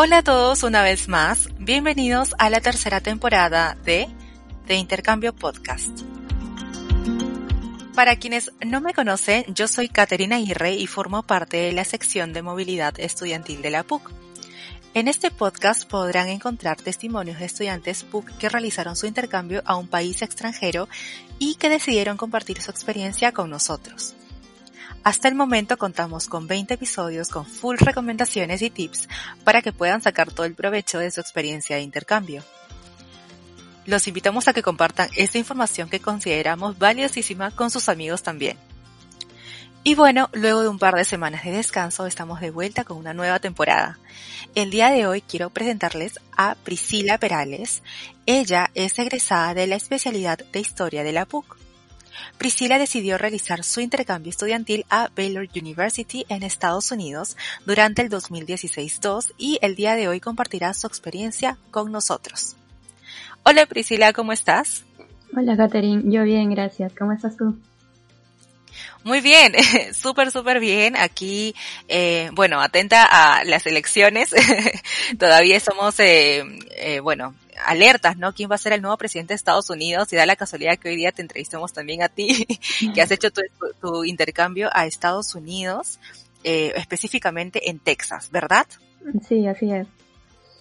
Hola a todos una vez más, bienvenidos a la tercera temporada de The Intercambio Podcast. Para quienes no me conocen, yo soy Caterina Aguirre y formo parte de la sección de movilidad estudiantil de la PUC. En este podcast podrán encontrar testimonios de estudiantes PUC que realizaron su intercambio a un país extranjero y que decidieron compartir su experiencia con nosotros. Hasta el momento contamos con 20 episodios con full recomendaciones y tips para que puedan sacar todo el provecho de su experiencia de intercambio. Los invitamos a que compartan esta información que consideramos valiosísima con sus amigos también. Y bueno, luego de un par de semanas de descanso estamos de vuelta con una nueva temporada. El día de hoy quiero presentarles a Priscila Perales. Ella es egresada de la especialidad de Historia de la PUC. Priscila decidió realizar su intercambio estudiantil a Baylor University en Estados Unidos durante el 2016-2 y el día de hoy compartirá su experiencia con nosotros. Hola Priscila, ¿cómo estás? Hola Catherine, yo bien, gracias. ¿Cómo estás tú? Muy bien, súper, súper bien. Aquí, eh, bueno, atenta a las elecciones. Todavía somos, eh, eh, bueno, alertas, ¿no? ¿Quién va a ser el nuevo presidente de Estados Unidos? Y da la casualidad que hoy día te entrevistemos también a ti, que has hecho tu, intercambio a Estados Unidos, eh, específicamente en Texas, ¿verdad? Sí, así es.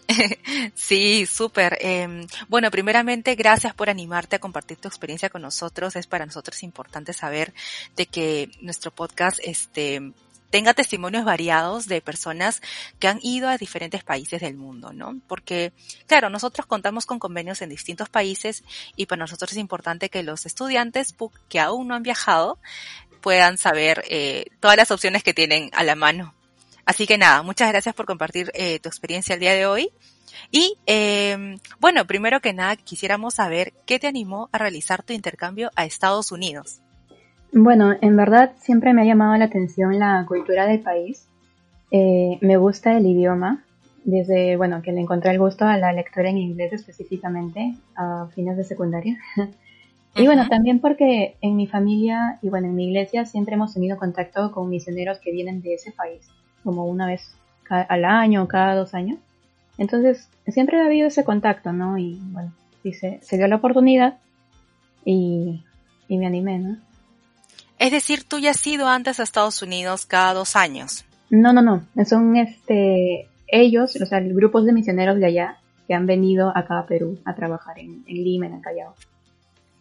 sí, súper. Em, bueno, primeramente, gracias por animarte a compartir tu experiencia con nosotros. Es para nosotros importante saber de que nuestro podcast, este, tenga testimonios variados de personas que han ido a diferentes países del mundo, ¿no? Porque, claro, nosotros contamos con convenios en distintos países y para nosotros es importante que los estudiantes que aún no han viajado puedan saber eh, todas las opciones que tienen a la mano. Así que nada, muchas gracias por compartir eh, tu experiencia el día de hoy. Y eh, bueno, primero que nada quisiéramos saber qué te animó a realizar tu intercambio a Estados Unidos. Bueno, en verdad siempre me ha llamado la atención la cultura del país. Eh, me gusta el idioma, desde, bueno, que le encontré el gusto a la lectura en inglés específicamente a fines de secundaria. y bueno, también porque en mi familia y bueno, en mi iglesia siempre hemos tenido contacto con misioneros que vienen de ese país, como una vez al año o cada dos años. Entonces, siempre ha habido ese contacto, ¿no? Y bueno, se, se dio la oportunidad y, y me animé, ¿no? Es decir, tú ya has ido antes a Estados Unidos cada dos años. No, no, no. Son este ellos, o sea, grupos de misioneros de allá que han venido acá a Perú a trabajar en, Lima, en el Callao.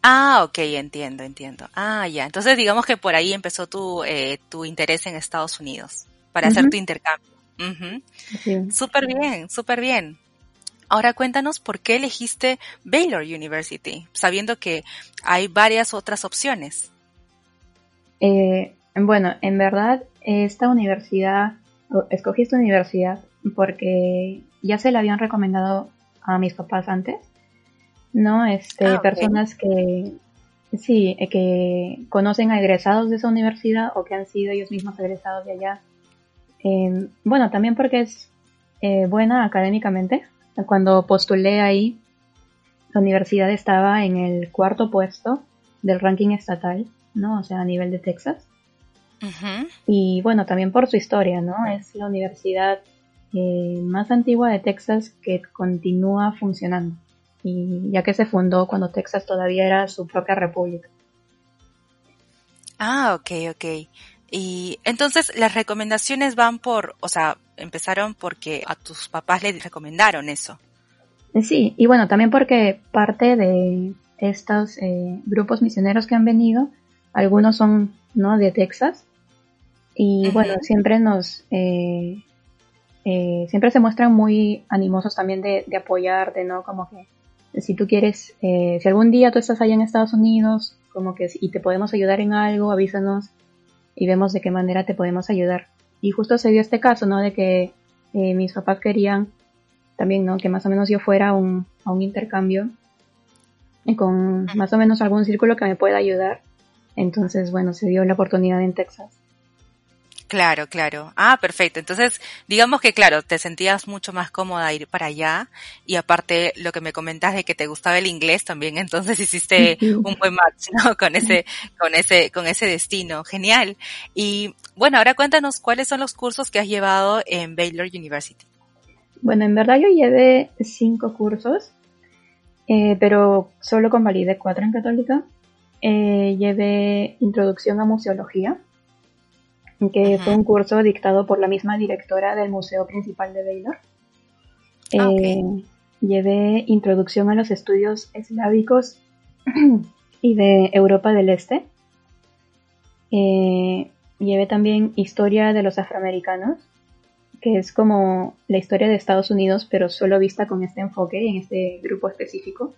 Ah, ok, entiendo, entiendo. Ah, ya. Entonces digamos que por ahí empezó tu, eh, tu interés en Estados Unidos para hacer tu intercambio. Súper bien, súper bien. Ahora cuéntanos por qué elegiste Baylor University, sabiendo que hay varias otras opciones. Eh, bueno, en verdad, esta universidad, escogí esta universidad porque ya se la habían recomendado a mis papás antes, ¿no? Este, ah, personas que, sí, eh, que conocen a egresados de esa universidad o que han sido ellos mismos egresados de allá. Em, bueno, también porque es eh, buena académicamente. Cuando postulé ahí, la universidad estaba en el cuarto puesto del ranking estatal ¿no? O sea, a nivel de Texas. Y bueno, también por su historia, ¿no? Es la universidad eh, más antigua de Texas que continúa funcionando. Y ya que se fundó cuando Texas todavía era su propia república. Ah, ok, ok. Y entonces las recomendaciones van por, o sea, empezaron porque a tus papás les recomendaron eso. Sí, y bueno, también porque parte de estos eh, grupos misioneros que han venido algunos son ¿no? de Texas y bueno, siempre nos, eh, eh, siempre se muestran muy animosos también de, de, apoyarte, ¿no? Como que si tú quieres, eh, si algún día tú estás allá en Estados Unidos, como que y te podemos ayudar en algo, avísanos y vemos de qué manera te podemos ayudar. Y justo se dio este caso, ¿no? De que mis papás querían también, ¿no? Que más o menos yo fuera un, a un intercambio con más o menos algún círculo que me pueda ayudar entonces, bueno, se dio la oportunidad en Texas. Claro, claro. Ah, perfecto. Entonces, digamos que claro, te sentías mucho más cómoda ir para allá y aparte lo que me comentas de que te gustaba el inglés también, entonces hiciste un buen match, ¿no? Con ese, con ese, con ese destino. Genial. Y bueno, ahora cuéntanos cuáles son los cursos que has llevado en Baylor University. Bueno, en verdad yo llevé cinco cursos, eh, pero solo convalidé cuatro en Católica. Eh, llevé Introducción a Museología, que fue un curso dictado por la misma directora del Museo Principal de Baylor. Ah, Eh, llevé Introducción a los Estudios Eslávicos y de Europa del Este. Eh, llevé también Historia de los Afroamericanos, que es como la historia de Estados Unidos, pero solo vista con este enfoque en este grupo específico.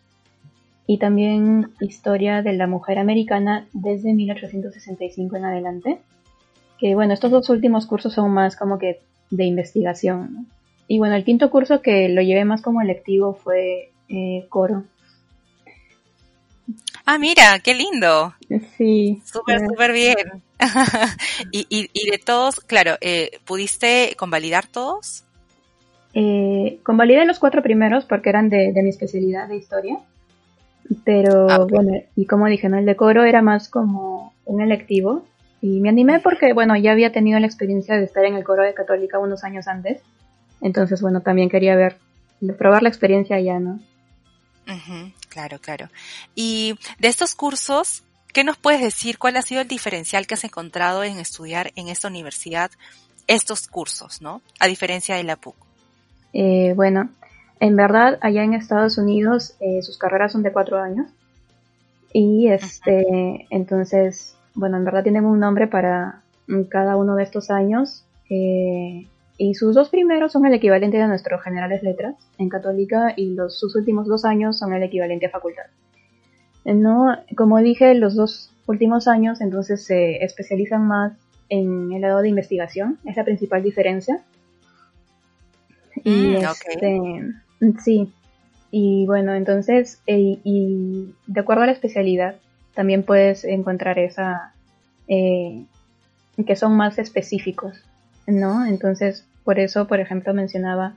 Y también Historia de la Mujer Americana desde 1865 en adelante. Que bueno, estos dos últimos cursos son más como que de investigación. ¿no? Y bueno, el quinto curso que lo llevé más como electivo fue eh, coro. Ah, mira, qué lindo. Sí. Súper, súper bien. y, y, y de todos, claro, eh, ¿pudiste convalidar todos? Eh, convalidé los cuatro primeros porque eran de, de mi especialidad de historia. Pero Ah, bueno, y como dije, ¿no? el de coro era más como un electivo. Y me animé porque, bueno, ya había tenido la experiencia de estar en el coro de Católica unos años antes. Entonces, bueno, también quería ver, probar la experiencia allá, ¿no? Claro, claro. Y de estos cursos, ¿qué nos puedes decir? ¿Cuál ha sido el diferencial que has encontrado en estudiar en esta universidad estos cursos, ¿no? A diferencia de la PUC. Eh, bueno, en verdad, allá en Estados Unidos eh, sus carreras son de cuatro años. Y este, entonces, bueno, en verdad tienen un nombre para cada uno de estos años. eh, y sus dos primeros son el equivalente de nuestros generales letras en católica y los, sus últimos dos años son el equivalente a facultad. No, como dije, los dos últimos años entonces se especializan más en el lado de investigación, es la principal diferencia. Y Mm, este, sí, y bueno, entonces, eh, y de acuerdo a la especialidad, también puedes encontrar esa, eh, que son más específicos, ¿no? Entonces, por eso, por ejemplo, mencionaba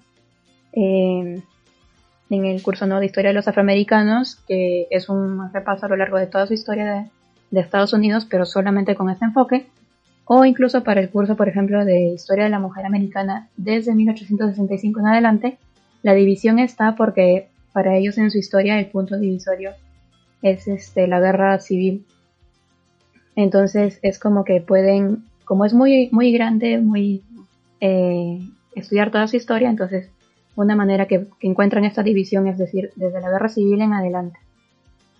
eh, en el curso ¿no? de Historia de los Afroamericanos, que es un repaso a lo largo de toda su historia de, de Estados Unidos, pero solamente con este enfoque, o incluso para el curso, por ejemplo, de Historia de la Mujer Americana desde 1865 en adelante, la división está porque para ellos en su historia el punto divisorio es este, la guerra civil. Entonces es como que pueden, como es muy, muy grande, muy eh, estudiar toda su historia, entonces una manera que, encuentran esta división es decir, desde la guerra civil en adelante.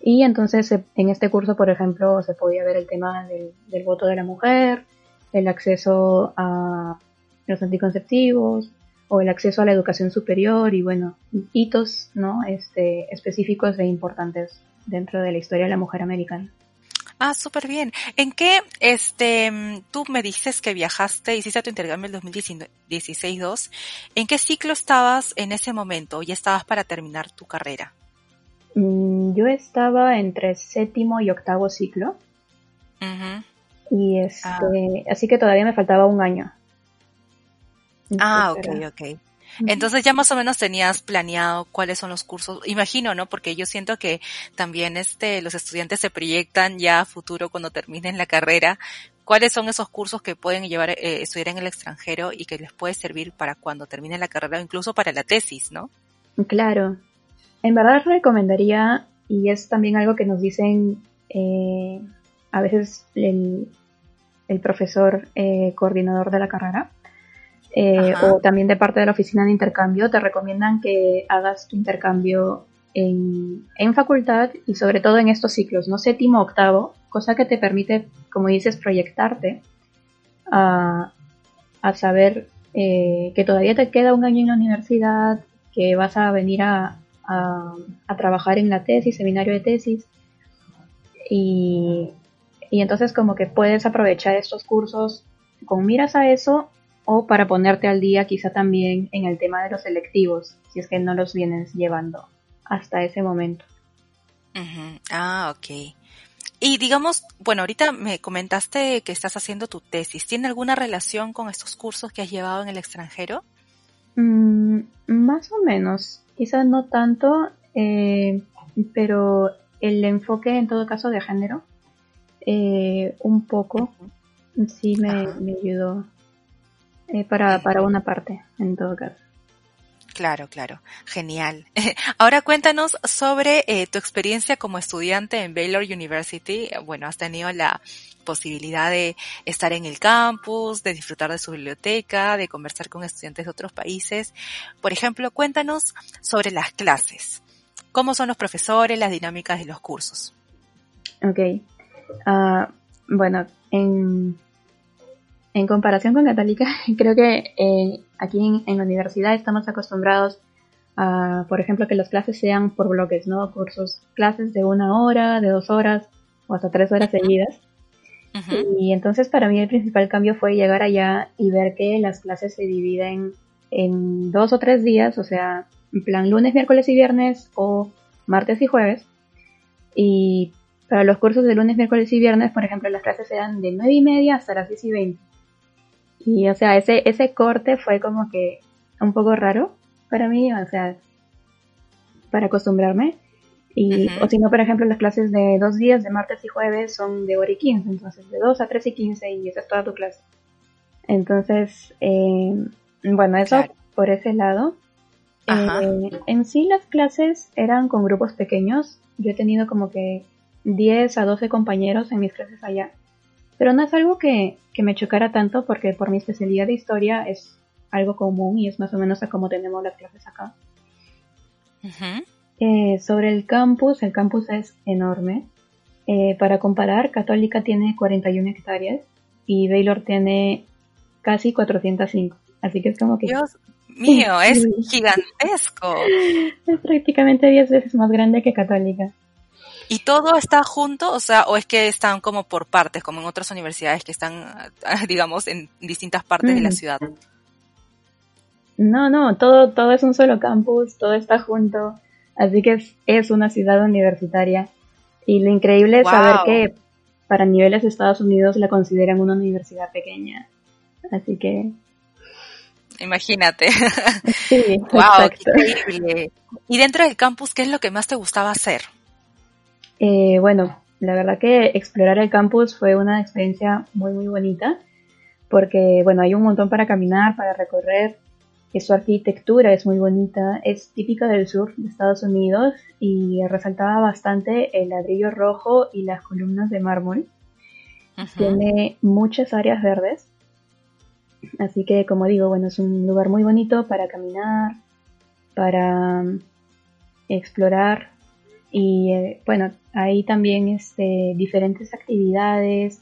Y entonces en este curso, por ejemplo, se podía ver el tema del voto de la mujer, el acceso a los anticonceptivos o el acceso a la educación superior y bueno, hitos ¿no? este, específicos e importantes dentro de la historia de la mujer americana. Ah, súper bien. ¿En qué, este, tú me dices que viajaste, hiciste tu intercambio en el 2016-2? ¿En qué ciclo estabas en ese momento? ¿O ya estabas para terminar tu carrera? Mm, Yo estaba entre séptimo y octavo ciclo y este, Ah. así que todavía me faltaba un año. Ah, ok, ok. Entonces ya más o menos tenías planeado cuáles son los cursos, imagino, ¿no? Porque yo siento que también este, los estudiantes se proyectan ya a futuro cuando terminen la carrera. ¿Cuáles son esos cursos que pueden llevar, eh, estudiar en el extranjero y que les puede servir para cuando terminen la carrera o incluso para la tesis, ¿no? Claro. En verdad recomendaría, y es también algo que nos dicen eh, a veces el, el profesor eh, coordinador de la carrera, eh, o también de parte de la oficina de intercambio, te recomiendan que hagas tu intercambio en, en facultad y sobre todo en estos ciclos, ¿no? Séptimo, octavo, cosa que te permite, como dices, proyectarte a, a saber eh, que todavía te queda un año en la universidad, que vas a venir a, a, a trabajar en la tesis, seminario de tesis, y, y entonces como que puedes aprovechar estos cursos con miras a eso o para ponerte al día quizá también en el tema de los selectivos, si es que no los vienes llevando hasta ese momento. Ah, ok. Y digamos, bueno, ahorita me comentaste que estás haciendo tu tesis. ¿Tiene alguna relación con estos cursos que has llevado en el extranjero? Mm, más o menos, quizá no tanto, eh, pero el enfoque en todo caso de género, eh, un poco, sí me, me ayudó eh, para, para una parte, en todo caso. Claro, claro. Genial. Ahora cuéntanos sobre eh, tu experiencia como estudiante en Baylor University. Bueno, has tenido la posibilidad de estar en el campus, de disfrutar de su biblioteca, de conversar con estudiantes de otros países. Por ejemplo, cuéntanos sobre las clases. ¿Cómo son los profesores, las dinámicas de los cursos? Ok. Ah, bueno, en, en comparación con Católica, creo que eh, aquí en, la universidad estamos acostumbrados a, por ejemplo, que las clases sean por bloques, ¿no? Cursos, clases de una hora, de dos horas o hasta tres horas seguidas. Y entonces para mí el principal cambio fue llegar allá y ver que las clases se dividen en dos o tres días, o sea, en plan lunes, miércoles y viernes o martes y jueves. Y para los cursos de lunes, miércoles y viernes, por ejemplo, las clases eran de nueve y media hasta las 10 y 20. Y, o sea, ese, ese corte fue como que un poco raro para mí, o sea, para acostumbrarme. Y, O si no, por ejemplo, las clases de dos días, de martes y jueves, son de hora y 15, entonces de 2 a 3 y 15 y esa es toda tu clase. Entonces, eh, bueno, eso por ese lado. Eh, en sí las clases eran con grupos pequeños. Yo he tenido como que 10 a 12 compañeros en mis clases allá. Pero no es algo que, me chocara tanto porque por mi especialidad de historia es algo común y es más o menos a como tenemos las clases acá. Eh, sobre el campus, el campus es enorme. Eh, para comparar, Católica tiene 41 hectáreas y Baylor tiene casi 405. Así que es como que... Dios mío, es gigantesco. Es prácticamente 10 veces más grande que Católica. ¿Y todo está junto? O sea, o es que están como por partes, como en otras universidades que están, digamos, en distintas partes de la mm. ciudad. No, no, todo, todo es un solo campus, todo está junto. Así que es, una ciudad universitaria. Y lo increíble es saber que para niveles de Estados Unidos la consideran una universidad pequeña. Así que. Imagínate. Sí, wow, increíble. Y dentro del campus, ¿qué es lo que más te gustaba hacer? Eh, bueno, la verdad que explorar el campus fue una experiencia muy muy bonita porque bueno, hay un montón para caminar, para recorrer, su arquitectura es muy bonita, es típica del sur de Estados Unidos y resaltaba bastante el ladrillo rojo y las columnas de mármol. Tiene muchas áreas verdes, así que como digo, bueno, es un lugar muy bonito para caminar, para mm, explorar y eh, bueno, hay también este, diferentes actividades,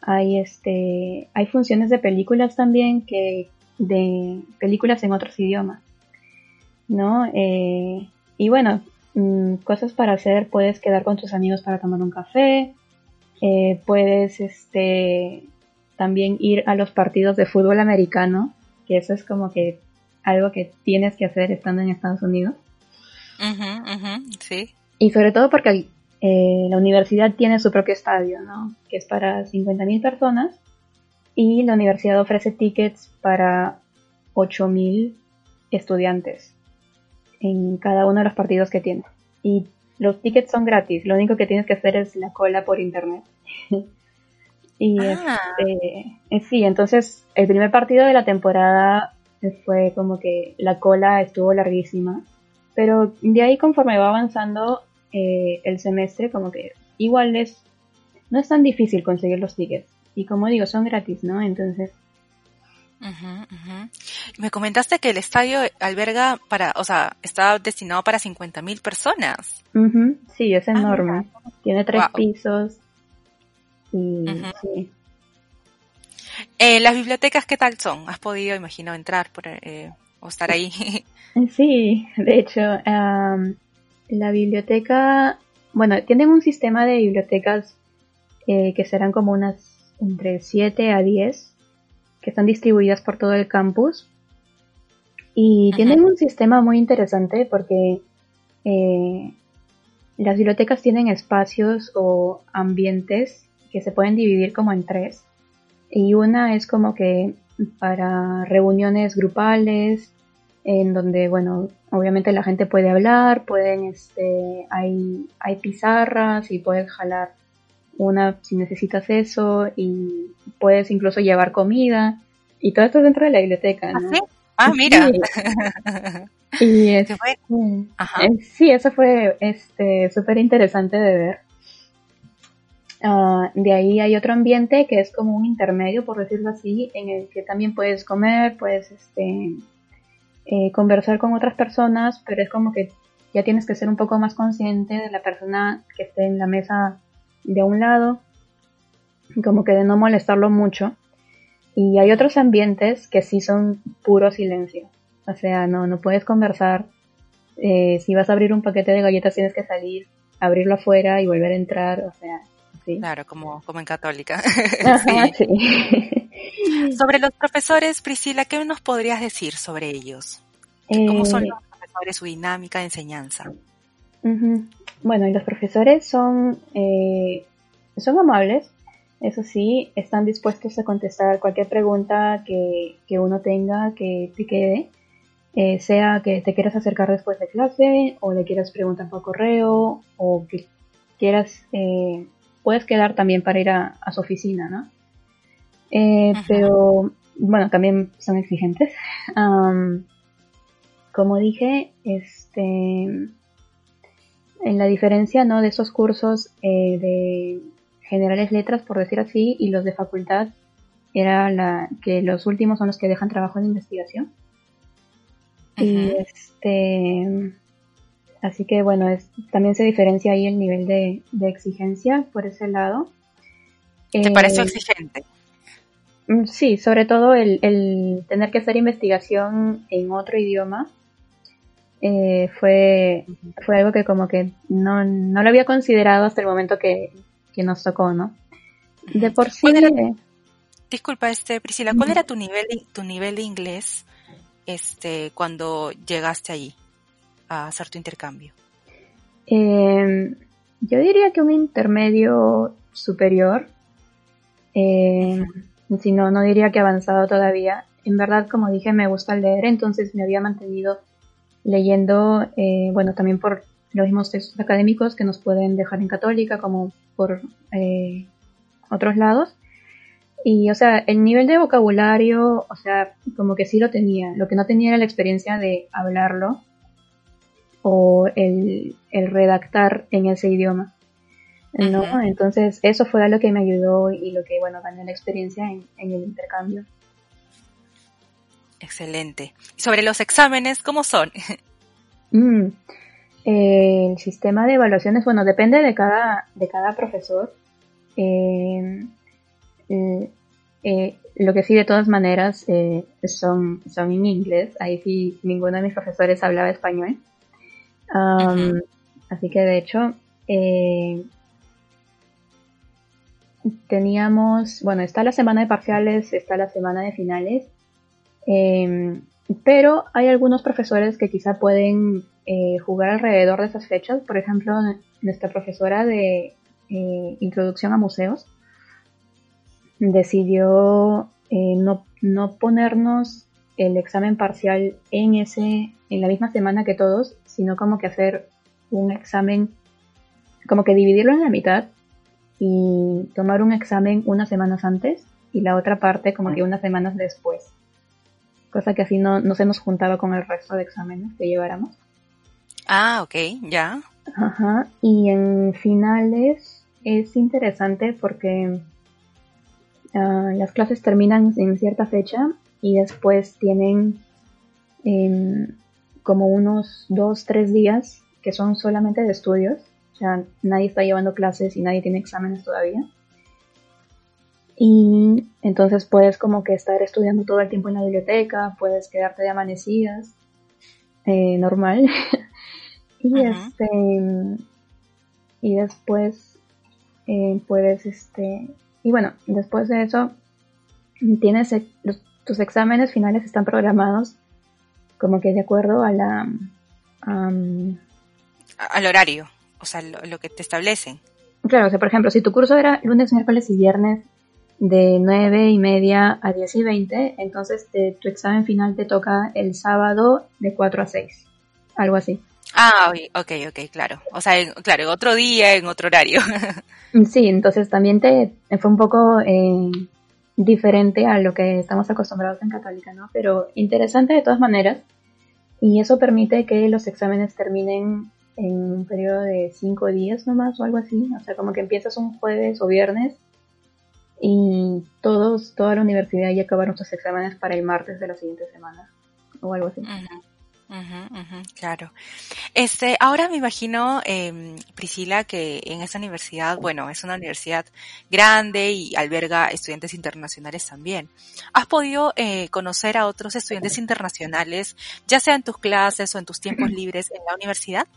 hay, este, hay funciones de películas también, que, de películas en otros idiomas, ¿no? Eh, y bueno, mm, cosas para hacer, puedes quedar con tus amigos para tomar un café, eh, puedes este, también ir a los partidos de fútbol americano, que eso es como que algo que tienes que hacer estando en Estados Unidos. sí. Y sobre todo porque eh, la universidad tiene su propio estadio, ¿no? Que es para 50.000 personas. Y la universidad ofrece tickets para 8.000 estudiantes en cada uno de los partidos que tiene. Y los tickets son gratis, lo único que tienes que hacer es la cola por internet. y ah. este, eh, sí, entonces el primer partido de la temporada fue como que la cola estuvo larguísima, pero de ahí conforme va avanzando eh, el semestre, como que igual es, no es tan difícil conseguir los tickets. Y como digo, son gratis, ¿no? Entonces... Me comentaste que el estadio alberga para, o sea, está destinado para 50.000 personas. Sí, es ah, enorme. Tiene tres pisos. Y sí. Eh, ¿Las bibliotecas qué tal son? ¿Has podido, imagino, entrar por, eh, o estar ahí? sí, de hecho, la biblioteca, bueno, tienen un sistema de bibliotecas eh, que serán como unas entre 7 a 10 que están distribuidas por todo el campus. Y tienen un sistema muy interesante porque eh, las bibliotecas tienen espacios o ambientes que se pueden dividir como en tres. Y una es como que para reuniones grupales, en donde, bueno, obviamente la gente puede hablar, pueden, este, hay, hay pizarras y puedes jalar una si necesitas eso y puedes incluso llevar comida y todo esto dentro de la biblioteca, ¿no? Ah, mira. Y este, sí, eso fue este súper interesante de ver. Ah, de ahí hay otro ambiente que es como un intermedio, por decirlo así, en el que también puedes comer, puedes este, eh, conversar con otras personas, pero es como que ya tienes que ser un poco más consciente de la persona que esté en la mesa de un lado, como que de no molestarlo mucho. Y hay otros ambientes que sí son puro silencio. O sea, no, no puedes conversar. Eh, si vas a abrir un paquete de galletas tienes que salir, abrirlo afuera y volver a entrar. O sea, sí. Claro, como, como en católica. Sobre los profesores, Priscila, ¿qué nos podrías decir sobre ellos? ¿Cómo son eh, los profesores, su dinámica de enseñanza? Bueno, los profesores son, eh, son amables, eso sí, están dispuestos a contestar cualquier pregunta que, que uno tenga que te quede. Eh, sea que te quieras acercar después de clase o le quieras preguntar por correo o que quieras, eh, puedes quedar también para ir a, su oficina, ¿no? Eh, pero bueno, también son exigentes. como dije, este, en la diferencia ¿no? de esos cursos de generales letras, por decir así, y los de facultad, era la que los últimos son los que dejan trabajo de investigación. Y este, así que bueno, es, también se diferencia ahí el nivel de, exigencia por ese lado. ¿Te eh, exigente? Mm, sí, sobre todo el, tener que hacer investigación en otro idioma eh, fue, fue algo que como que no, no lo había considerado hasta el momento que, nos tocó, ¿no? De por sí... disculpa, este, Priscila, ¿cuál era tu nivel, tu nivel de inglés este, cuando llegaste allí a hacer tu intercambio? Em, yo diría que un intermedio superior. Eh, si no, no diría que avanzado todavía. En verdad, como dije, me gusta leer, entonces me había mantenido leyendo, eh, bueno, también por los mismos textos académicos que nos pueden dejar en católica, como por eh, otros lados. Y, o sea, el nivel de vocabulario, o sea, como que sí lo tenía. Lo que no tenía era la experiencia de hablarlo o el, redactar en ese idioma. ¿No? Entonces, eso fue lo que me ayudó y lo que, bueno, gané la experiencia en, el intercambio. Excelente. Sobre los exámenes, ¿cómo son? Mm, el sistema de evaluaciones, bueno, depende de cada, de cada profesor. Eh, eh, eh, lo que sí, de todas maneras, eh, son, son en inglés. Ahí sí, ninguno de mis profesores hablaba español. Así que, de hecho, teníamos, bueno, está la semana de parciales, está la semana de finales. Em, pero hay algunos profesores que quizá pueden jugar alrededor de esas fechas. Por ejemplo, nuestra profesora de introducción a museos decidió eh, no, no ponernos el examen parcial en ese en la misma semana que todos, sino como que hacer un examen, como que dividirlo en la mitad y tomar un examen unas semanas antes y la otra parte como que unas semanas después. Cosa que así no, no se nos juntaba con el resto de exámenes que lleváramos. Ah, ok, ya. Ajá, y en finales es interesante porque Ah, las clases terminan en cierta fecha y después tienen em, como unos dos, tres días que son solamente de estudios. O sea, nadie está llevando clases y nadie tiene exámenes todavía. Y entonces puedes como que estar estudiando todo el tiempo en la biblioteca, puedes quedarte de amanecidas, eh, normal. y este y después eh, puedes este y bueno, después de eso, tienes tus exámenes finales están programados como que de acuerdo a la... al horario, o sea, lo, que te establecen. Claro, o sea, por ejemplo, si tu curso era lunes, miércoles y viernes de 9 y media a 10 y 20, entonces tu examen final te toca el sábado de 4 a 6, algo así. Ah, ok, ok, claro. O sea, claro, en otro día, en otro horario. sí, entonces también te fue un poco eh, diferente a lo que estamos acostumbrados en Católica, ¿no? Pero interesante de todas maneras. Y eso permite que los exámenes terminen en un periodo de cinco días nomás o algo así. O sea, como que empiezas un jueves o viernes y todos, toda la universidad ya acabaron sus exámenes para el martes de la siguiente semana o algo así. claro. Este, ahora me imagino, eh, Priscila, que en esa universidad, bueno, es una universidad grande y alberga estudiantes internacionales también. ¿Has podido eh, conocer a otros estudiantes internacionales, ya sea en tus clases o en tus tiempos libres en la universidad?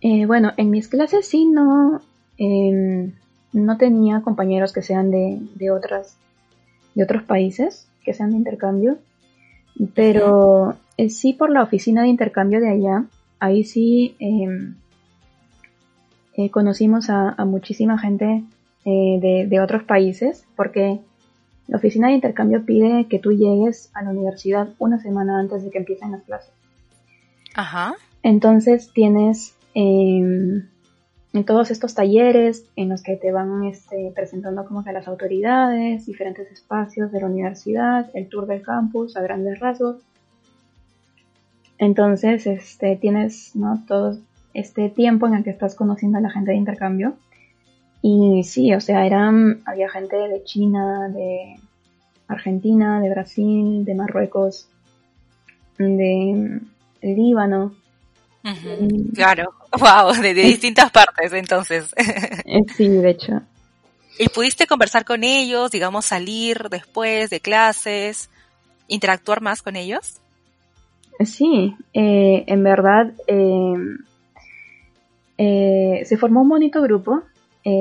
Eh, bueno, en mis clases sí no, em, no tenía compañeros que sean de, de, otras, de otros países, que sean de intercambio, pero eh, sí por la oficina de intercambio de allá, ahí sí em, eh, conocimos a, muchísima gente de, de, otros países, porque la oficina de intercambio pide que tú llegues a la universidad una semana antes de que empiecen las clases. Ajá. Entonces tienes em, en todos estos talleres en los que te van este, presentando como que las autoridades, diferentes espacios de la universidad, el tour del campus a grandes rasgos. Entonces, este, tienes ¿no? todo este tiempo en el que estás conociendo a la gente de intercambio. Y sí, o sea, eran, había gente de China, de Argentina, de Brasil, de Marruecos, de Líbano, Claro, wow, de, distintas partes entonces. Eh, sí, de hecho. ¿Y pudiste conversar con ellos, digamos, salir después de clases, interactuar más con ellos? Sí, eh, en verdad em, eh, se formó un bonito grupo.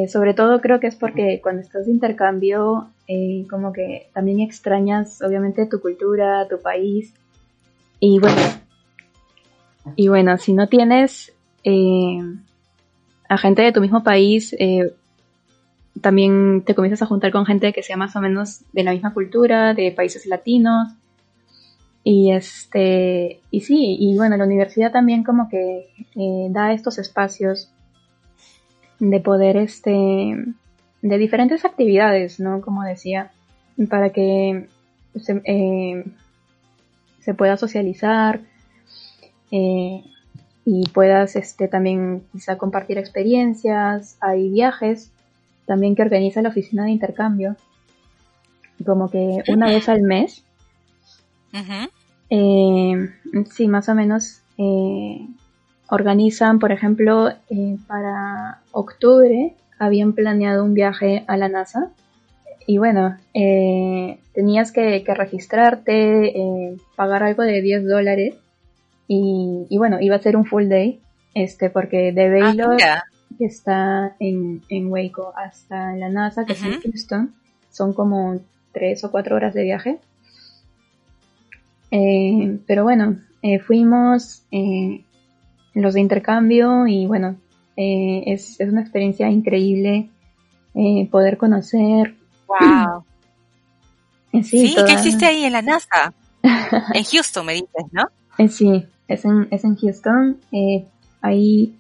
sobre todo creo que es porque cuando estás de intercambio, como que también extrañas obviamente tu cultura, tu país. Y bueno, y bueno, si no tienes eh, a gente de tu mismo país, eh, también te comienzas a juntar con gente que sea más o menos de la misma cultura, de países latinos. Y este, y sí, y bueno, la universidad también como que eh, da estos espacios de poder, este, de diferentes actividades, ¿no? Como decía, para que se, se pueda socializar, eh, y puedas este, también quizá compartir experiencias. Hay viajes también que organiza la oficina de intercambio, como que una vez al mes. Eh, sí, más o menos eh, organizan, por ejemplo, para octubre habían planeado un viaje a la NASA y bueno, tenías que, que registrarte, pagar algo de 10 dólares y, bueno, iba a ser un full day, este, porque de ah, Baylor, que está en, en Waco, hasta la NASA, que es en Houston, son como tres o cuatro horas de viaje. Eh, pero bueno, eh, fuimos eh, los de intercambio y bueno, es, es, una experiencia increíble poder conocer. ¡Wow! Sí, ¿qué hiciste ahí en la NASA? en Houston, me dices, ¿no? sí, es en, es en Houston. Eh, ahí,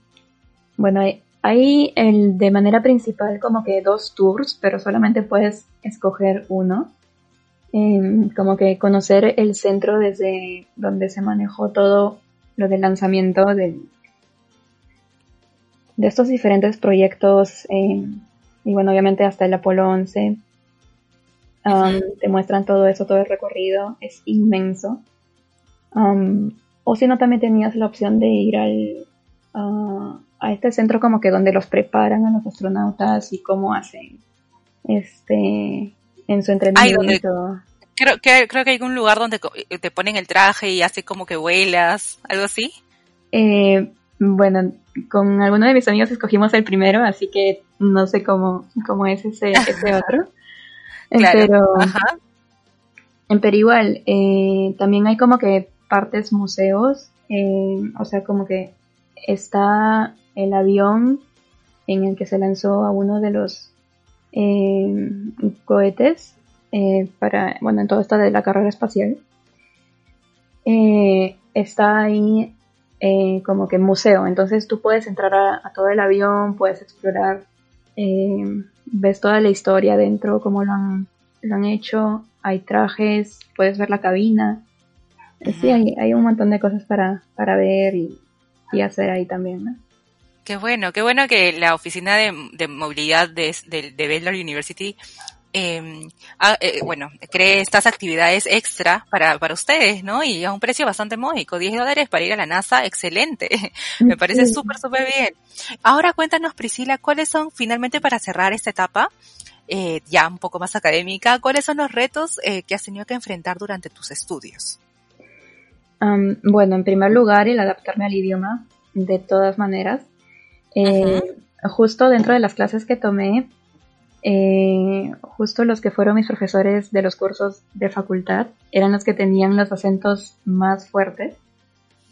bueno, hay, el, de manera principal como que dos tours, pero solamente puedes escoger uno. Em, como que conocer el centro desde donde se manejó todo lo del lanzamiento de, de estos diferentes proyectos. Em, y bueno, obviamente hasta el Apolo 11. Um, te muestran todo eso, todo el recorrido. Es inmenso. Um, o si no, también tenías la opción de ir al, a este centro como que donde los preparan a los astronautas y cómo hacen este en su entrenamiento. creo, que, creo que hay un lugar donde te ponen el traje y hace como que vuelas, algo así. Eh, bueno, con alguno de mis amigos escogimos el primero, así que no sé cómo, cómo es ese, ese otro. claro. Pero, pero igual, eh, también hay como que partes museos, eh, o sea, como que está el avión en el que se lanzó a uno de los eh, cohetes eh, para, bueno, en todo esto de la carrera espacial. está ahí como que museo, entonces tú puedes entrar a, todo el avión, puedes explorar, ves toda la historia dentro, cómo lo han lo han hecho, hay trajes, puedes ver la cabina. Sí, hay, hay un montón de cosas para, para ver y, y hacer ahí también, ¿no? Qué bueno, qué bueno que la oficina de, de movilidad de, de, de, Baylor University, eh, eh, bueno, cree estas actividades extra para, para ustedes, ¿no? Y a un precio bastante módico, 10 dólares para ir a la NASA, excelente. Me parece súper, súper bien. Ahora cuéntanos, Priscila, ¿cuáles son, finalmente para cerrar esta etapa, eh, ya un poco más académica, cuáles son los retos eh, que has tenido que enfrentar durante tus estudios? Um, bueno, en primer lugar, el adaptarme al idioma, de todas maneras. Eh, justo dentro de las clases que tomé, eh, justo los que fueron mis profesores de los cursos de facultad eran los que tenían los acentos más fuertes.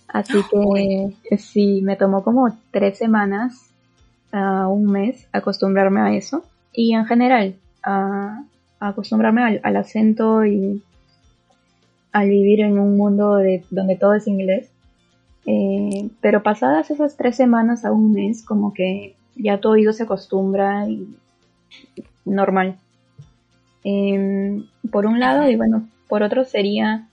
Así que eh, sí, me tomó como tres semanas a un mes acostumbrarme a eso. Y en general, a, acostumbrarme al, al, acento y al vivir en un mundo de, donde todo es inglés. Eh, pero pasadas esas tres semanas a un mes, como que ya tu oído se acostumbra y normal. Eh, por un lado, y bueno, por otro sería,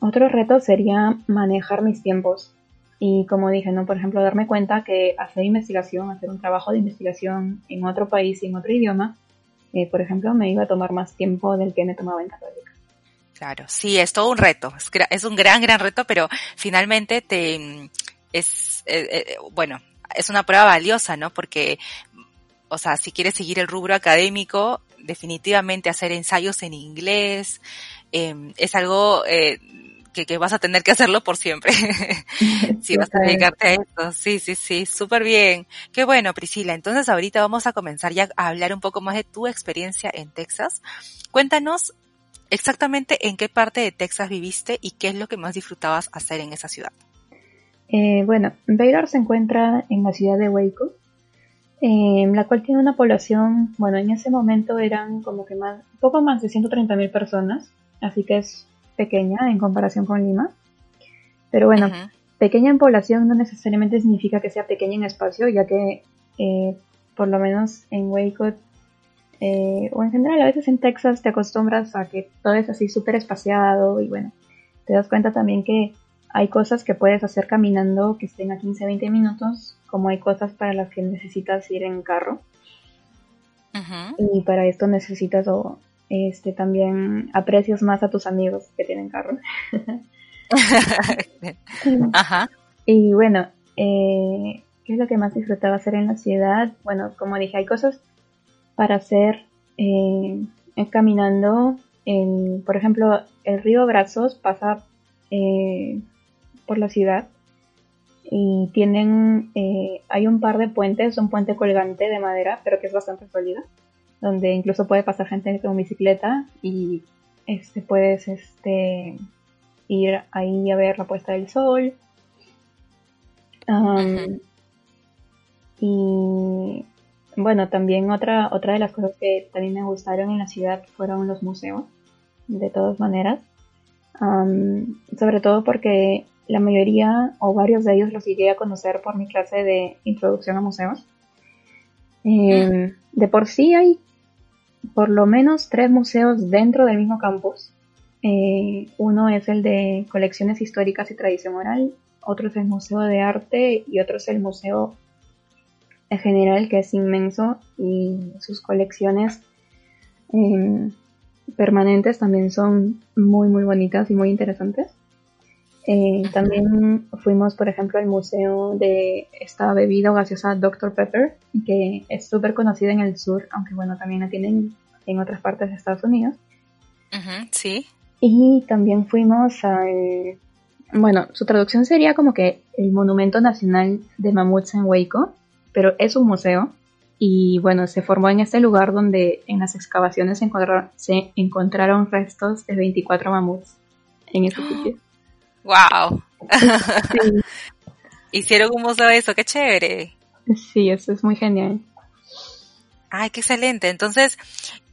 otro reto sería manejar mis tiempos. Y como dije, ¿no? Por ejemplo, darme cuenta que hacer investigación, hacer un trabajo de investigación en otro país y en otro idioma, eh, por ejemplo, me iba a tomar más tiempo del que me tomaba en Católica. Claro, sí, es todo un reto, es, es un gran, gran reto, pero finalmente te, es, eh, eh, bueno, es una prueba valiosa, ¿no? Porque, o sea, si quieres seguir el rubro académico, definitivamente hacer ensayos en inglés, eh, es algo eh, que, que, vas a tener que hacerlo por siempre. si vas a dedicarte a esto. Sí, sí, sí, súper bien. Qué bueno, Priscila. Entonces ahorita vamos a comenzar ya a hablar un poco más de tu experiencia en Texas. Cuéntanos exactamente en qué parte de Texas viviste y qué es lo que más disfrutabas hacer en esa ciudad. Eh, bueno, Baylor se encuentra en la ciudad de Waco, eh, la cual tiene una población, bueno, en ese momento eran como que más, poco más de 130 mil personas, así que es pequeña en comparación con Lima. Pero bueno, uh -huh. pequeña en población no necesariamente significa que sea pequeña en espacio, ya que eh, por lo menos en Waco eh, o en general a veces en Texas te acostumbras a que todo es así súper espaciado y bueno, te das cuenta también que hay cosas que puedes hacer caminando que estén a 15-20 minutos, como hay cosas para las que necesitas ir en carro. Uh -huh. Y para esto necesitas o este también aprecias más a tus amigos que tienen carro. Ajá. Y bueno, eh, ¿qué es lo que más disfrutaba hacer en la ciudad? Bueno, como dije, hay cosas para hacer eh, caminando. En, por ejemplo, el río Brazos pasa eh, por la ciudad y tienen, eh, hay un par de puentes, un puente colgante de madera, pero que es bastante sólida, donde incluso puede pasar gente con bicicleta y este, puedes este, ir ahí a ver la puesta del sol. Um. Y bueno, también otra, otra de las cosas que también me gustaron en la ciudad fueron los museos, de todas maneras. Um, sobre todo porque la mayoría o varios de ellos los llegué a conocer por mi clase de introducción a museos. Eh, de por sí hay por lo menos tres museos dentro del mismo campus. Eh, uno es el de colecciones históricas y tradición oral, otro es el Museo de Arte y otro es el Museo general que es inmenso y sus colecciones eh, permanentes también son muy muy bonitas y muy interesantes. Eh, también fuimos, por ejemplo, al museo de esta bebida gaseosa Dr. Pepper, que es súper conocida en el sur, aunque bueno, también la tienen en otras partes de Estados Unidos. Uh -huh, sí. Y también fuimos al, bueno, su traducción sería como que el Monumento Nacional de Mamuts en Waco, pero es un museo. Y bueno, se formó en este lugar donde en las excavaciones se encontraron, se encontraron restos de 24 mamuts en este sitio. ¡Wow! Sí. Hicieron un museo de eso, qué chévere. Sí, eso es muy genial. Ay, qué excelente. Entonces,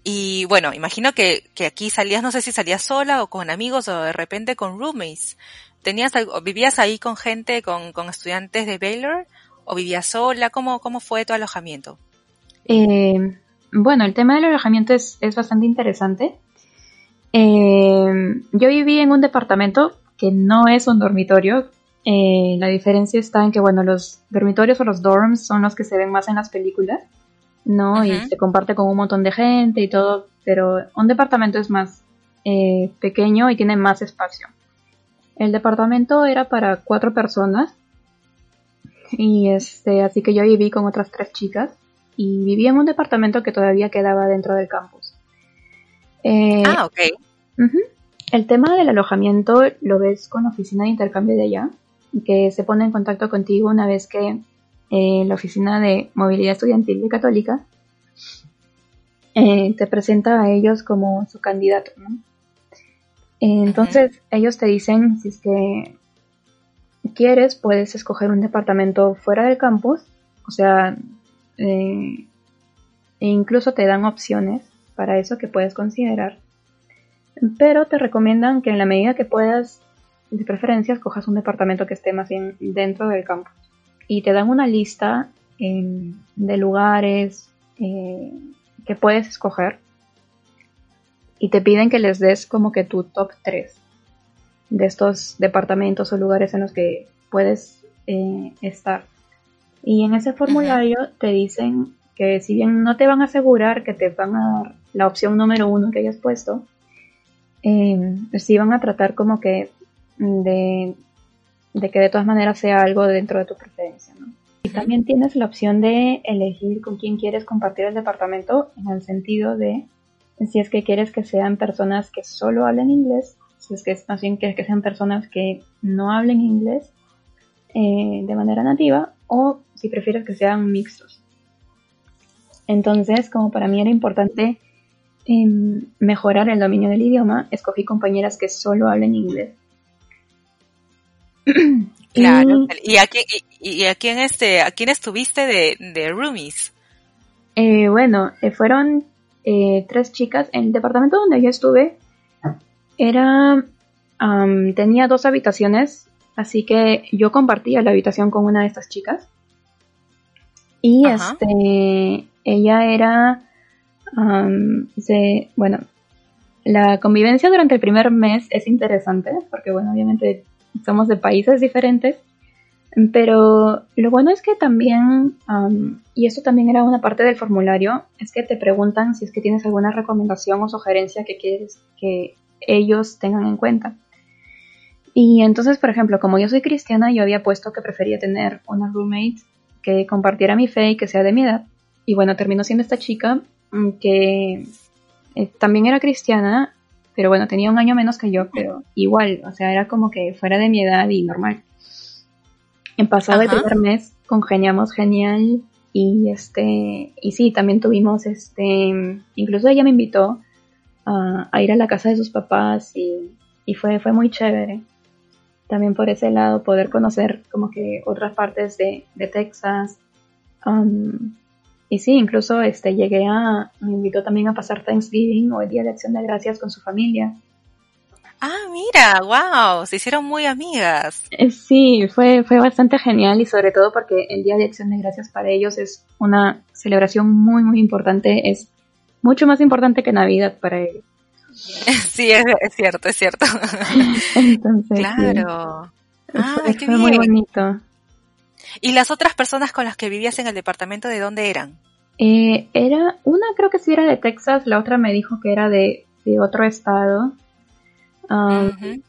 y bueno, imagino que, que aquí salías, no sé si salías sola o con amigos o de repente con roommates. ¿Tenías, vivías ahí con gente, con, con estudiantes de Baylor? ¿O vivías sola? ¿Cómo, cómo fue tu alojamiento? Eh, bueno, el tema del alojamiento es, es bastante interesante. Eh, yo viví en un departamento que no es un dormitorio. Eh, la diferencia está en que, bueno, los dormitorios o los dorms son los que se ven más en las películas, ¿no? Y se comparte con un montón de gente y todo, pero un departamento es más eh, pequeño y tiene más espacio. El departamento era para cuatro personas y este, así que yo viví con otras tres chicas y vivía en un departamento que todavía quedaba dentro del campus. Eh, ah, ok. El tema del alojamiento lo ves con la oficina de intercambio de allá, que se pone en contacto contigo una vez que eh, la oficina de movilidad estudiantil de Católica eh, te presenta a ellos como su candidato. Entonces ellos te dicen si es que quieres puedes escoger un departamento fuera del campus, o sea, eh, e incluso te dan opciones para eso que puedes considerar. Pero te recomiendan que en la medida que puedas, de preferencia, cojas un departamento que esté más bien dentro del campus. Y te dan una lista em, de lugares eh, que puedes escoger. Y te piden que les des como que tu top 3 de estos departamentos o lugares en los que puedes eh, estar. Y en ese formulario te dicen que si bien no te van a asegurar que te van a dar la opción número uno que hayas puesto, eh, sí van a tratar como que de, que de todas maneras sea algo dentro de tu preferencia. Y también tienes la opción de elegir con quién quieres compartir el departamento en el sentido de si es que quieres que sean personas que solo hablen inglés es que más bien quieres que sean personas que no hablen inglés eh, de manera nativa o si prefieres que sean mixtos. Entonces, como para mí era importante em, mejorar el dominio del idioma, escogí compañeras que solo hablen inglés. Claro. ¿Y, a, quién, y, a quién, este, a quién estuviste de, de roomies? Eh, bueno, eh, fueron tres chicas. En el departamento donde yo estuve era, tenía dos habitaciones, así que yo compartía la habitación con una de estas chicas. Y este, ella era, bueno, la convivencia durante el primer mes es interesante, porque bueno, obviamente somos de países diferentes, pero lo bueno es que también, y esto también era una parte del formulario, es que te preguntan si es que tienes alguna recomendación o sugerencia que quieres que ellos tengan en cuenta. Y entonces, por ejemplo, como yo soy cristiana, yo había puesto que prefería tener una roommate que compartiera mi fe y que sea de mi edad. Y bueno, terminó siendo esta chica mm, que eh, también era cristiana, pero bueno, tenía un año menos que yo, pero igual, o sea, era como que fuera de mi edad y normal. En pasado el primer mes congeniamos genial y este, y sí, también tuvimos este, incluso ella me invitó a, ir a la casa de sus papás y, fue, fue muy chévere. También por ese lado poder conocer como que otras partes de, Texas. Um, y sí, incluso este, llegué a, me invitó también a pasar Thanksgiving o el Día de Acción de Gracias con su familia. Ah, mira, wow, se hicieron muy amigas. Eh, sí, fue, fue bastante genial y sobre todo porque el Día de Acción de Gracias para ellos es una celebración muy, muy importante. Es mucho más importante que Navidad para ellos. Sí, es, cierto, es cierto. Entonces, claro. Ah, qué muy bonito. ¿Y las otras personas con las que vivías en el departamento de dónde eran? Eh, era, una creo que sí era de Texas, la otra me dijo que era de, otro estado. Um,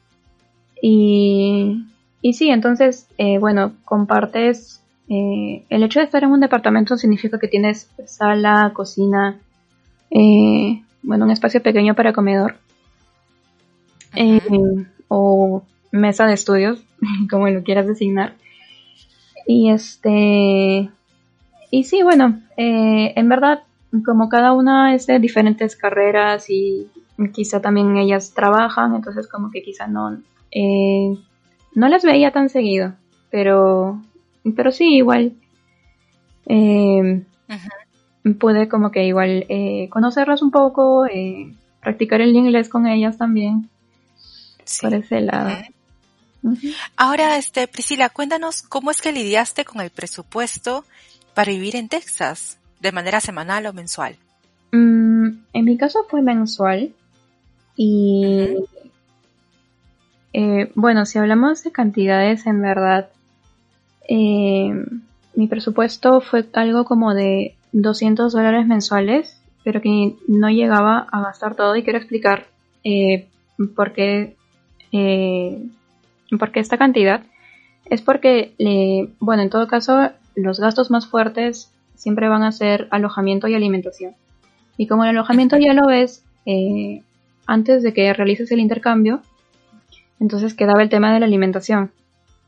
y, y sí, entonces, eh, bueno, compartes, eh, el hecho de estar en un departamento significa que tienes sala, cocina, eh, bueno, un espacio pequeño para comedor. Eh, o mesa de estudios, como lo quieras designar. Y este, y sí, bueno, eh, en verdad, como cada una es de diferentes carreras y quizá también ellas trabajan, entonces como que quizá no, no las veía tan seguido, pero, pero sí, igual pude como que igual eh, conocerlas un poco, eh, practicar el inglés con ellas también. Por ese lado. Ahora, este, Priscila, cuéntanos cómo es que lidiaste con el presupuesto para vivir en Texas, de manera semanal o mensual. Mm, en mi caso fue mensual y eh, bueno, si hablamos de cantidades, en verdad, eh, mi presupuesto fue algo como de 200 dólares mensuales, pero que no llegaba a gastar todo y quiero explicar eh, por, qué, por qué esta cantidad. Es porque, bueno, en todo caso, los gastos más fuertes siempre van a ser alojamiento y alimentación. Y como el alojamiento ya lo ves antes de que realices el intercambio, entonces quedaba el tema de la alimentación.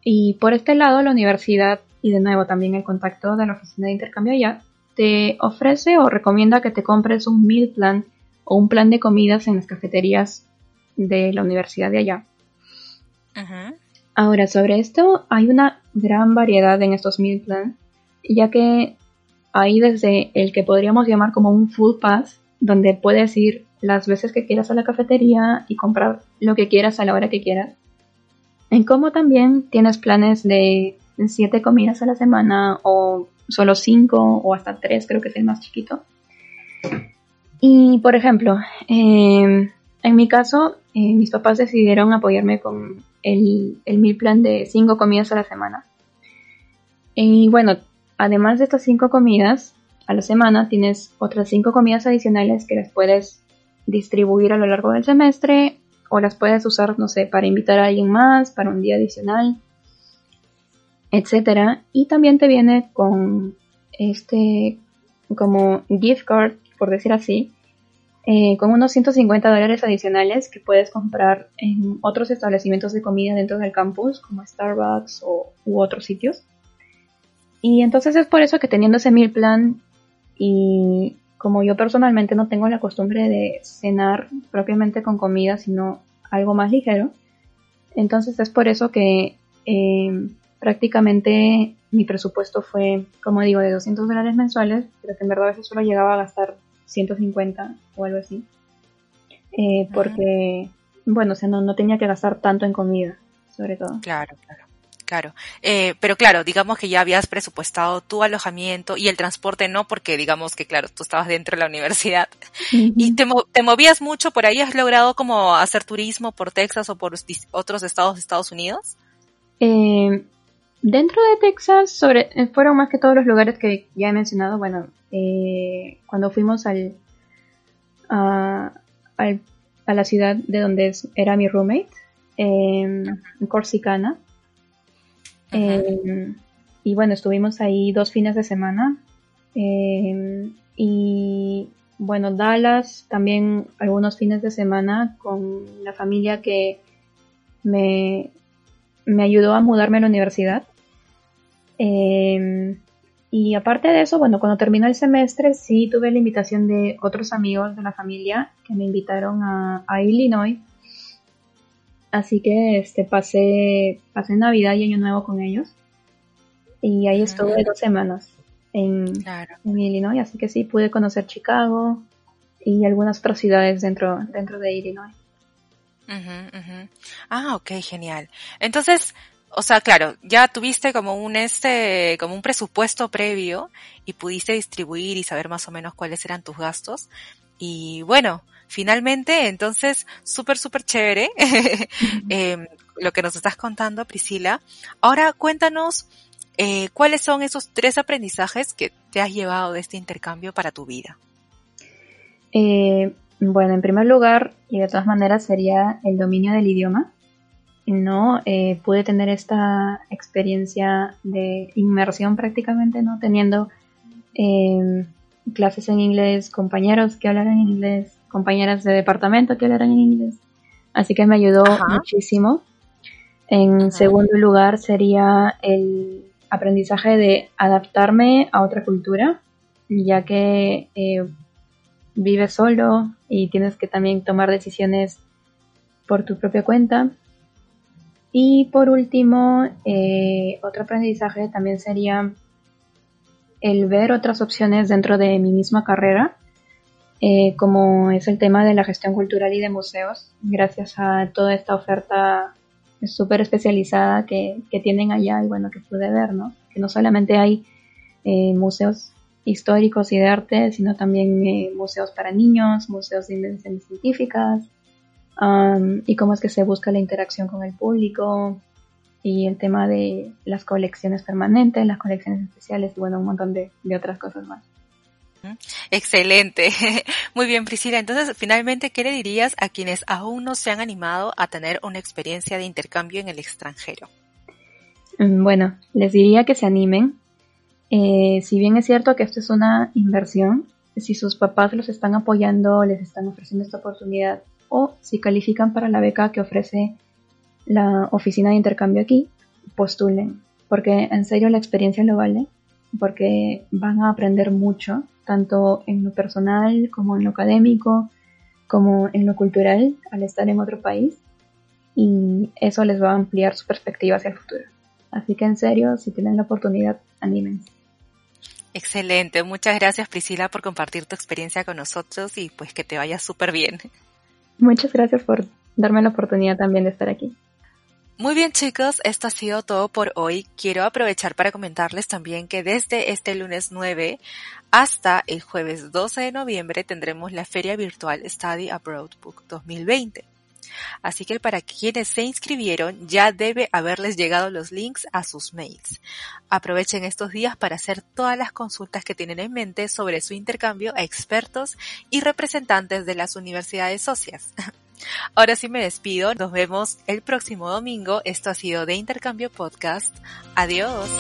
Y por este lado, la universidad, y de nuevo también el contacto de la oficina de intercambio allá, te ofrece o recomienda que te compres un meal plan o un plan de comidas en las cafeterías de la universidad de allá. Ahora, sobre esto, hay una gran variedad en estos meal plans, ya que hay desde el que podríamos llamar como un full pass, donde puedes ir las veces que quieras a la cafetería y comprar lo que quieras a la hora que quieras. En cómo también tienes planes de siete comidas a la semana o solo cinco o hasta tres, creo que es el más chiquito. Y por ejemplo, em, en mi caso, eh, mis papás decidieron apoyarme con el, el mil plan de cinco comidas a la semana. Y bueno, además de estas cinco comidas a la semana, tienes otras cinco comidas adicionales que las puedes distribuir a lo largo del semestre o las puedes usar, no sé, para invitar a alguien más, para un día adicional, etcétera. Y también te viene con este como gift card, por decir así, eh, con unos 150 dólares adicionales que puedes comprar en otros establecimientos de comida dentro del campus, como Starbucks o, u otros sitios. Y entonces es por eso que teniendo ese mil plan y como yo personalmente no tengo la costumbre de cenar propiamente con comida, sino algo más ligero, entonces es por eso que eh, prácticamente mi presupuesto fue, como digo, de 200 dólares mensuales, pero que en verdad a veces solo llegaba a gastar 150 o algo así. Eh, porque, bueno, o sea, no, no tenía que gastar tanto en comida, sobre todo. Claro, claro. Claro, eh, pero claro, digamos que ya habías presupuestado tu alojamiento y el transporte no, porque digamos que claro, tú estabas dentro de la universidad y te, te, movías mucho por ahí, ¿has logrado como hacer turismo por Texas o por otros estados de Estados Unidos? Eh, dentro de Texas, sobre, eh, fueron más que todos los lugares que ya he mencionado, bueno, eh, cuando fuimos al, a, al, a la ciudad de donde era mi roommate, en Corsicana, y bueno, estuvimos ahí dos fines de semana. Em, y bueno, Dallas también algunos fines de semana con la familia que me, me ayudó a mudarme a la universidad. Em, y aparte de eso, bueno, cuando terminó el semestre sí tuve la invitación de otros amigos de la familia que me invitaron a, a Illinois Así que este, pasé, pasé Navidad y Año Nuevo con ellos. Y ahí estuve dos semanas en, Illinois. Así que sí, pude conocer Chicago y algunas otras ciudades dentro, dentro de Illinois. Ah, ok, genial. Entonces, o sea, claro, ya tuviste como un este, como un presupuesto previo y pudiste distribuir y saber más o menos cuáles eran tus gastos. Y bueno, finalmente, entonces, súper, súper chévere em, lo que nos estás contando, Priscila. Ahora cuéntanos eh, cuáles son esos tres aprendizajes que te has llevado de este intercambio para tu vida. Eh, bueno, en primer lugar, y de todas maneras, sería el dominio del idioma. No eh, pude tener esta experiencia de inmersión prácticamente, ¿no? Teniendo em, clases en inglés, compañeros que hablaran en inglés, compañeras de departamento que hablaran en inglés. Así que me ayudó muchísimo. En segundo lugar sería el aprendizaje de adaptarme a otra cultura, ya que eh, vives solo y tienes que también tomar decisiones por tu propia cuenta. Y por último, eh, otro aprendizaje también sería el ver otras opciones dentro de mi misma carrera eh, como es el tema de la gestión cultural y de museos, gracias a toda esta oferta súper especializada que, tienen allá y bueno, que pude ver, ¿no? Que no solamente hay eh, museos históricos y de arte, sino también museos para niños, museos de invenciones científicas, y cómo es que se busca la interacción con el público, y el tema de las colecciones permanentes, las colecciones especiales y bueno, un montón de, de otras cosas más. Excelente. Muy bien, Priscila. Entonces, finalmente, ¿qué le dirías a quienes aún no se han animado a tener una experiencia de intercambio en el extranjero? Mm, bueno, les diría que se animen. Eh, si bien es cierto que esto es una inversión, si sus papás los están apoyando, les están ofreciendo esta oportunidad o si califican para la beca que ofrece la oficina de intercambio aquí, postulen, porque en serio la experiencia lo vale, porque van a aprender mucho, tanto en lo personal como en lo académico, como en lo cultural al estar en otro país, y eso les va a ampliar su perspectiva hacia el futuro. Así que en serio, si tienen la oportunidad, anímense. Excelente, muchas gracias Priscila por compartir tu experiencia con nosotros y pues que te vaya súper bien. Muchas gracias por darme la oportunidad también de estar aquí. Muy bien chicos, esto ha sido todo por hoy. Quiero aprovechar para comentarles también que desde este lunes 9 hasta el jueves 12 de noviembre tendremos la feria virtual Study Abroad Book 2020. Así que para quienes se inscribieron ya debe haberles llegado los links a sus mails. Aprovechen estos días para hacer todas las consultas que tienen en mente sobre su intercambio a expertos y representantes de las universidades socias. Ahora sí me despido, nos vemos el próximo domingo. Esto ha sido de Intercambio Podcast. Adiós.